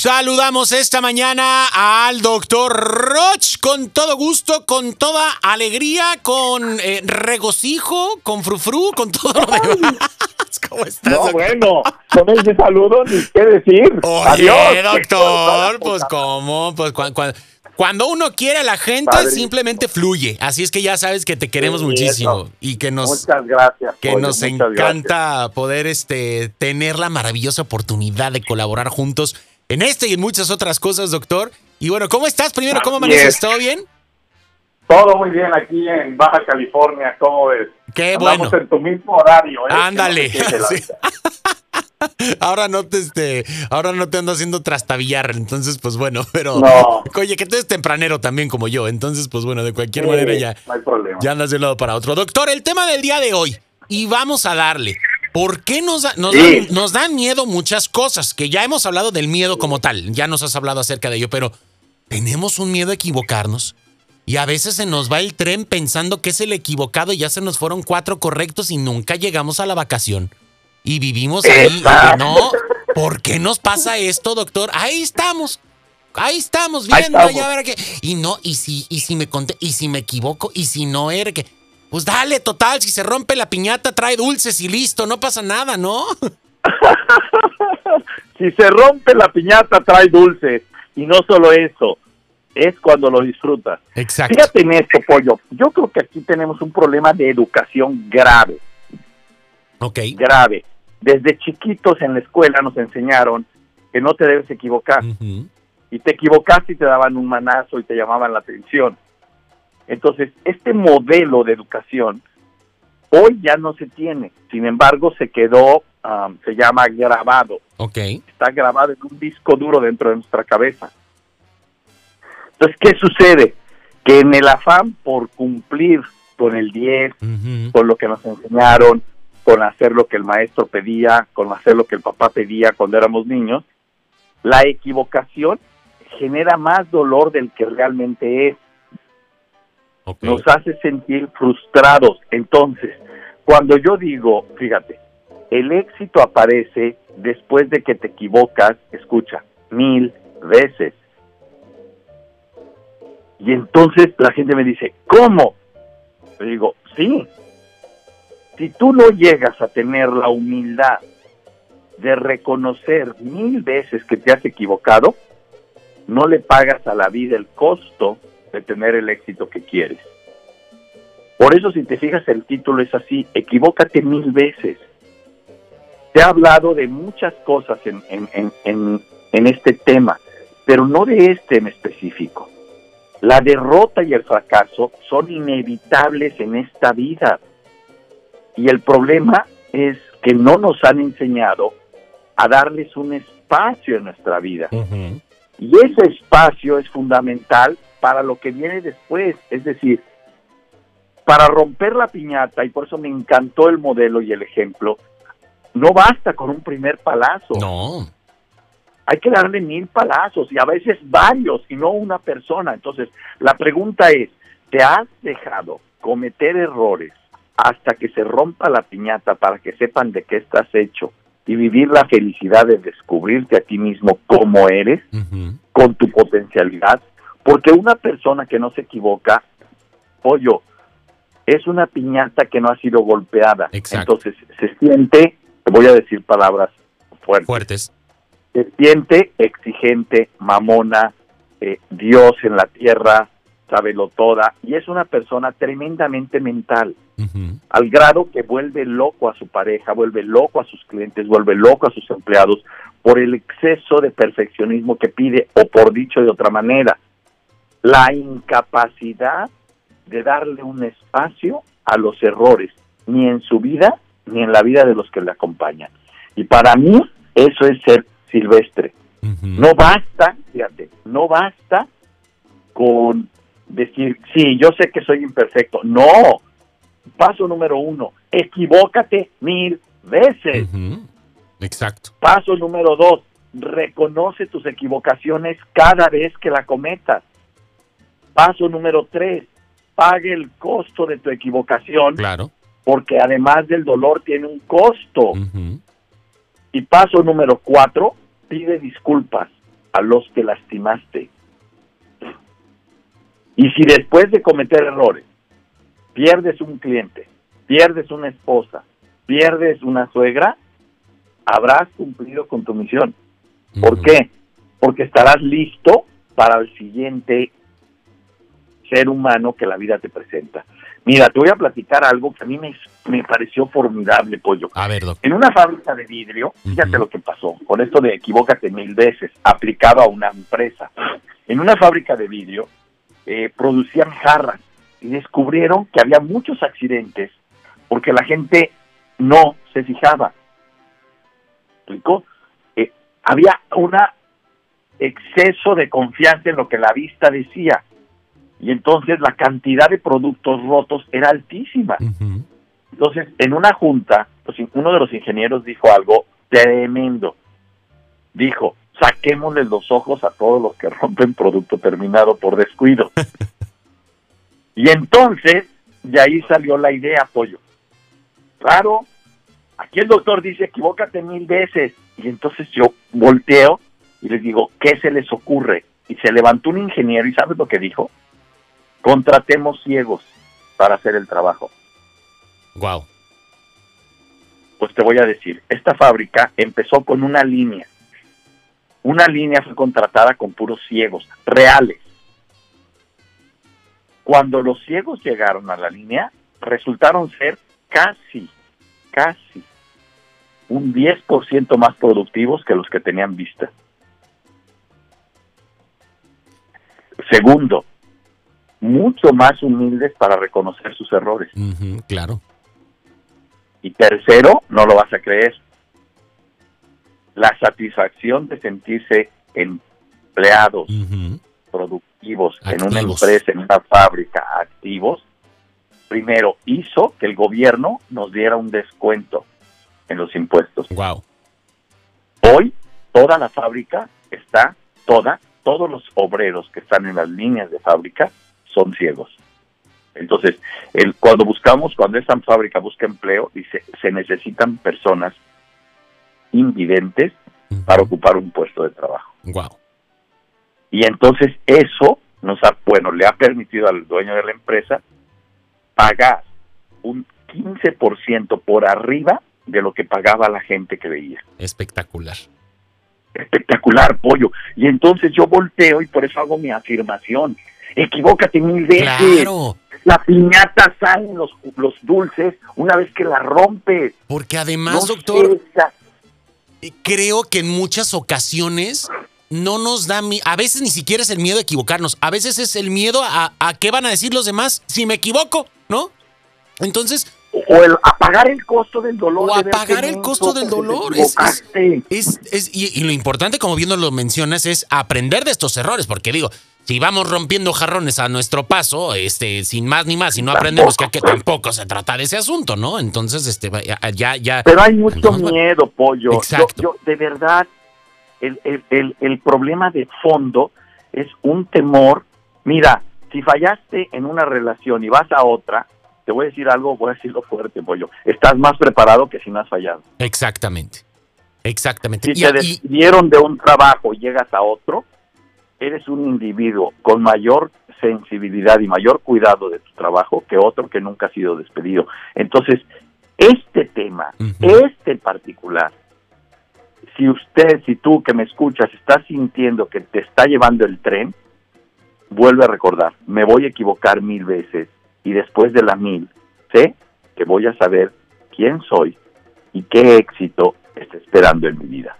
Saludamos esta mañana al doctor Roch con todo gusto, con toda alegría, con eh, regocijo, con frufru, con todo lo demás. ¿Cómo estás? No, bueno, con ese saludo ni qué decir. Oye, Adiós. doctor, pues cómo, pues cuando uno quiere a la gente, simplemente fluye. Así es que ya sabes que te queremos muchísimo y que nos muchas gracias, que nos encanta poder este tener la maravillosa oportunidad de colaborar juntos en este y en muchas otras cosas, doctor. Y bueno, ¿cómo estás? Primero, ¿cómo amaneces? ¿Todo bien? Todo muy bien aquí en Baja California, ¿cómo ves? Qué Andamos bueno. en tu mismo horario, ¿eh? Ándale. ahora no te este, ahora no te ando haciendo trastabillar, entonces pues bueno, pero oye, que tú eres tempranero también como yo, entonces pues bueno, de cualquier manera ya ya andas de un lado para otro. Doctor, el tema del día de hoy y vamos a darle. ¿Por qué nos, nos, dan, nos dan miedo muchas cosas? Que ya hemos hablado del miedo como tal, ya nos has hablado acerca de ello, pero tenemos un miedo a equivocarnos. Y a veces se nos va el tren pensando que es el equivocado y ya se nos fueron cuatro correctos y nunca llegamos a la vacación y vivimos ahí. No, ¿por qué nos pasa esto, doctor? Ahí estamos. Ahí estamos viendo, ya ver qué. Y no, y si, y si me conté, y si me equivoco, y si no era que. Pues dale, total, si se rompe la piñata, trae dulces y listo, no pasa nada, ¿no? si se rompe la piñata, trae dulces. Y no solo eso, es cuando lo disfrutas. Exacto. Fíjate en esto, pollo. Yo creo que aquí tenemos un problema de educación grave. Ok. Grave desde chiquitos en la escuela nos enseñaron que no te debes equivocar. Y te equivocaste y te daban un manazo y te llamaban la atención. Entonces, este modelo de educación hoy ya no se tiene. Sin embargo, se quedó, um, se llama grabado. Okay. Está grabado en un disco duro dentro de nuestra cabeza. Entonces, ¿qué sucede? Que en el afán por cumplir con el 10, con lo que nos enseñaron, con hacer lo que el maestro pedía, con hacer lo que el papá pedía cuando éramos niños, la equivocación genera más dolor del que realmente es. Nos hace sentir frustrados. Entonces, cuando yo digo, fíjate, el éxito aparece después de que te equivocas, escucha, mil veces. Y entonces la gente me dice, ¿cómo? Le digo, sí, si tú no llegas a tener la humildad de reconocer mil veces que te has equivocado, no le pagas a la vida el costo de tener el éxito que quieres. Por eso si te fijas el título es así, equivócate mil veces. Te ha hablado de muchas cosas en, en este tema, pero no de este en específico. La derrota y el fracaso son inevitables en esta vida. Y el problema es que no nos han enseñado a darles un espacio en nuestra vida. Y ese espacio es fundamental para lo que viene después. Es decir, para romper la piñata, y por eso me encantó el modelo y el ejemplo, no basta con un primer palazo. No. Hay que darle mil palazos y a veces varios y no una persona. Entonces, la pregunta es, ¿te has dejado cometer errores hasta que se rompa la piñata para que sepan de qué estás hecho y vivir la felicidad de descubrirte a ti mismo como eres, con tu potencialidad, porque una persona que no se equivoca, pollo, es una piñata que no ha sido golpeada. Entonces se siente, te voy a decir palabras fuertes. fuertes. Se siente exigente, mamona, eh, Dios en la tierra, sabelo toda, y es una persona tremendamente mental al grado que vuelve loco a su pareja, vuelve loco a sus clientes, vuelve loco a sus empleados por el exceso de perfeccionismo que pide, o por dicho de otra manera, la incapacidad de darle un espacio a los errores, ni en su vida, ni en la vida de los que le acompañan. Y para mí eso es ser silvestre. No basta, fíjate, no basta con decir, sí, yo sé que soy imperfecto. No, Paso número uno, equivócate mil veces. Exacto. Paso número dos, reconoce tus equivocaciones cada vez que la cometas. Paso número tres, pague el costo de tu equivocación. Claro. Porque además del dolor tiene un costo. Y paso número cuatro, pide disculpas. a los que lastimaste. Y si después de cometer errores pierdes un cliente, pierdes una esposa, pierdes una suegra, habrás cumplido con tu misión. ¿Por qué? Porque estarás listo para el siguiente ser humano que la vida te presenta. Mira, te voy a platicar algo que a mí me, me pareció formidable, Pollo. A ver, En una fábrica de vidrio, fíjate lo que pasó, con esto de equivócate mil veces, aplicado a una empresa. En una fábrica de vidrio eh, producían jarras y descubrieron que había muchos accidentes porque la gente no se fijaba. ¿Explicó? Eh, había un exceso de confianza en lo que la vista decía y entonces la cantidad de productos rotos era altísima. Entonces, en una junta, pues, uno de los ingenieros dijo algo tremendo. Dijo, saquémosle los ojos a todos los que rompen producto terminado por descuido. y entonces, de ahí salió la idea, Pollo. Claro, aquí el doctor dice, equivócate mil veces. Y entonces yo volteo y les digo, ¿qué se les ocurre? Y se levantó un ingeniero y ¿sabes lo que dijo? Contratemos ciegos para hacer el trabajo. Wow. Pues te voy a decir, esta fábrica empezó con una línea. Una línea fue contratada con puros ciegos, reales. Cuando los ciegos llegaron a la línea, resultaron ser casi, casi un 10% más productivos que los que tenían vista. Segundo, mucho más humildes para reconocer sus errores. claro. Y tercero, no lo vas a creer, la satisfacción de sentirse empleados productivos en una empresa, en una fábrica, activos, primero hizo que el gobierno nos diera un descuento en los impuestos. Wow. Hoy toda la fábrica está, toda, todos los obreros que están en las líneas de fábrica son ciegos. Entonces, el, cuando buscamos, cuando esa fábrica busca empleo, dice, se necesitan personas invidentes para ocupar un puesto de trabajo. Wow. Y entonces eso nos ha, bueno, le ha permitido al dueño de la empresa pagar un 15% por arriba de lo que pagaba la gente que veía. Espectacular. Espectacular, pollo. Y entonces yo volteo y por eso hago mi afirmación equivócate mil veces. La piñata sale los, los dulces una vez que la rompes. Porque además, doctor, eh, creo que en muchas ocasiones no nos da a veces ni siquiera es el miedo a equivocarnos, a veces es el miedo a, a qué van a decir los demás si me equivoco, ¿no? Entonces, o el, a pagar el costo del dolor. O a pagar el costo del dolor. Es, es, es, y, y, lo importante, como bien lo mencionas, es aprender de estos errores, porque digo, si vamos rompiendo jarrones a nuestro paso, este, sin más ni más, y no aprendemos que aquí tampoco se trata de ese asunto, ¿no? Entonces, este, ya, ya. Pero hay mucho miedo, pollo. Exacto. Yo, de verdad, el, el, el, problema de fondo es un temor. Mira, si fallaste en una relación y vas a otra, te voy a decir algo, voy a decirlo fuerte, pollo. Estás más preparado que si no has fallado. Exactamente. Exactamente. Si te despidieron de un trabajo y llegas a otro, eres un individuo con mayor sensibilidad y mayor cuidado de tu trabajo que otro que nunca ha sido despedido. Entonces, este tema, este en particular, si usted, si tú que me escuchas, estás sintiendo que te está llevando el tren, vuelve a recordar, me voy a equivocar mil veces y después de la mil, sé que voy a saber quién soy y qué éxito está esperando en mi vida.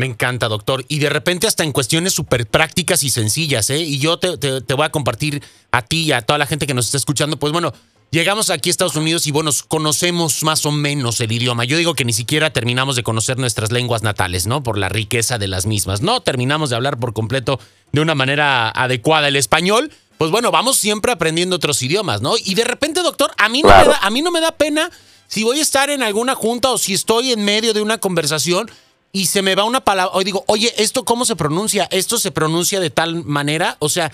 Me encanta, doctor. Y de repente hasta en cuestiones súper prácticas y sencillas, ¿eh? Y yo te, voy a compartir a ti y a toda la gente que nos está escuchando, pues bueno, llegamos aquí a Estados Unidos y bueno, conocemos más o menos el idioma. Yo digo que ni siquiera terminamos de conocer nuestras lenguas natales, ¿no? Por la riqueza de las mismas. No terminamos de hablar por completo de una manera adecuada el español. Pues bueno, vamos siempre aprendiendo otros idiomas, ¿no? Y de repente, doctor, a mí no, me, da, a mí no me da pena si voy a estar en alguna junta o si estoy en medio de una conversación y se me va una palabra, o digo, oye, ¿esto cómo se pronuncia? ¿Esto se pronuncia de tal manera? O sea,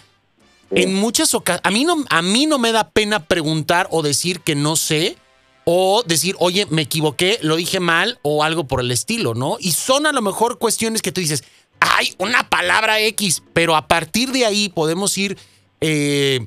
en muchas ocasiones, a, mí no, a mí no me da pena preguntar o decir que no sé, o decir, oye, me equivoqué, lo dije mal, o algo por el estilo, ¿no? Y son a lo mejor cuestiones que tú dices, hay una palabra X, pero a partir de ahí podemos ir eh,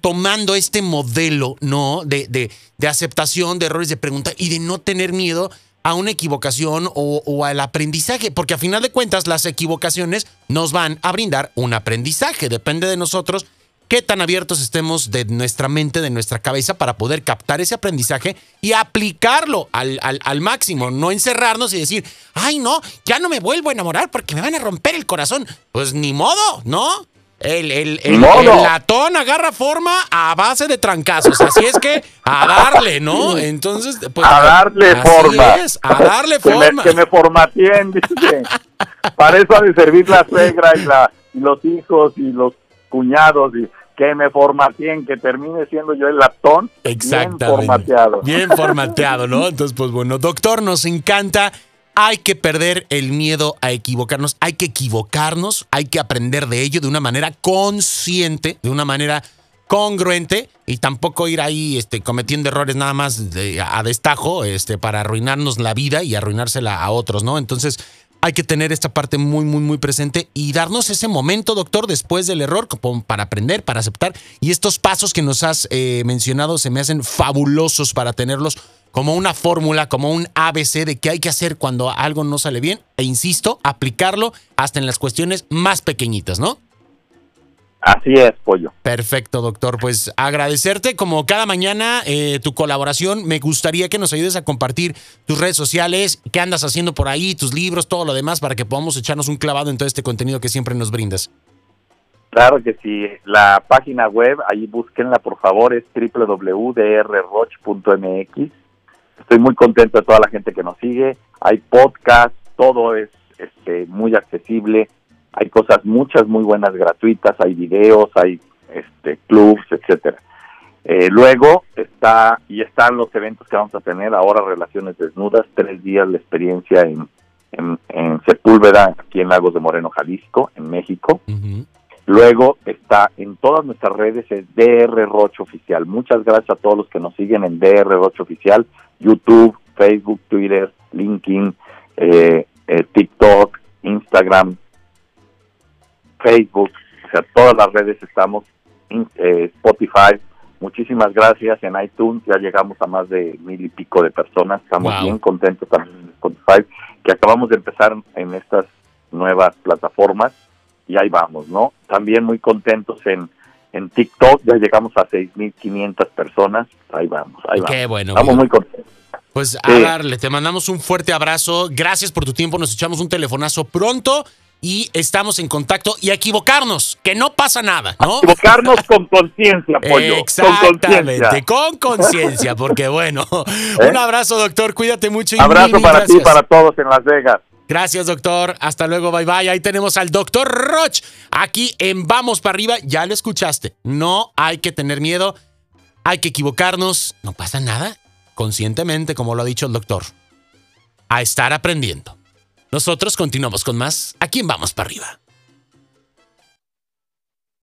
tomando este modelo, ¿no? De, de, de, aceptación de errores, de pregunta y de no tener miedo a una equivocación o, al aprendizaje, porque a final de cuentas las equivocaciones nos van a brindar un aprendizaje, depende de nosotros qué tan abiertos estemos de nuestra mente, de nuestra cabeza para poder captar ese aprendizaje y aplicarlo al, al, máximo, no encerrarnos y decir, ay no, ya no me vuelvo a enamorar porque me van a romper el corazón. Pues ni modo, ¿no? El, el, el, latón agarra forma a base de trancazos, así es que a darle, ¿no? Entonces, pues, a darle forma. a darle forma. Que me, formateen, dice. Para eso ha de servir la suegra y, la, y los hijos y los cuñados y que me formateen, que termine siendo yo el latón bien formateado. Bien formateado, ¿no? Entonces, pues bueno, doctor, nos encanta. Hay que perder el miedo a equivocarnos, hay que equivocarnos, hay que aprender de ello de una manera consciente, de una manera congruente y tampoco ir ahí este, cometiendo errores nada más a destajo este, para arruinarnos la vida y arruinársela a otros, ¿no? Entonces, hay que tener esta parte muy, muy, muy presente y darnos ese momento, doctor, después del error, para aprender, para aceptar. Y estos pasos que nos has eh, mencionado se me hacen fabulosos para tenerlos como una fórmula, como un ABC de qué hay que hacer cuando algo no sale bien. E insisto, aplicarlo hasta en las cuestiones más pequeñitas, ¿no? Así es, pollo. Perfecto, doctor. Pues agradecerte como cada mañana eh, tu colaboración. Me gustaría que nos ayudes a compartir tus redes sociales, qué andas haciendo por ahí, tus libros, todo lo demás, para que podamos echarnos un clavado en todo este contenido que siempre nos brindas. Claro que sí. La página web, ahí búsquenla por favor, es www.drroch.mx. Estoy muy contento de toda la gente que nos sigue. Hay podcast, todo es este, muy accesible hay cosas muchas muy buenas gratuitas, hay videos, hay este clubs, etcétera. Eh, luego está y están los eventos que vamos a tener ahora relaciones desnudas, tres días de experiencia en, en, Sepúlveda, aquí en Lagos de Moreno, Jalisco, en México. Luego está en todas nuestras redes es DR Roche Oficial. Muchas gracias a todos los que nos siguen en DR Roche Oficial, YouTube, Facebook, Twitter, LinkedIn, eh, eh, TikTok, Instagram, Facebook, o sea, todas las redes estamos, eh, Spotify. Muchísimas gracias en iTunes, ya llegamos a más de mil y pico de personas, estamos bien contentos también en Spotify, que acabamos de empezar en estas nuevas plataformas y ahí vamos, ¿no? También muy contentos en, en TikTok, ya llegamos a 6.500 personas, ahí vamos, ahí Qué vamos. bueno. Estamos muy contentos. Pues a darle, te mandamos un fuerte abrazo, gracias por tu tiempo, nos echamos un telefonazo pronto y estamos en contacto y equivocarnos, que no pasa nada, ¿no? Equivocarnos con conciencia, pollo. Exactamente, con conciencia, porque bueno, ¿Eh? un abrazo, doctor, cuídate mucho. Y abrazo para ti y para todos en Las Vegas. Gracias, doctor. Hasta luego, bye bye. Ahí tenemos al doctor Roch aquí en Vamos para arriba. Ya lo escuchaste. No hay que tener miedo, hay que equivocarnos. No pasa nada. Conscientemente, como lo ha dicho el doctor. A estar aprendiendo. Nosotros continuamos con más. ¿A quién vamos para arriba?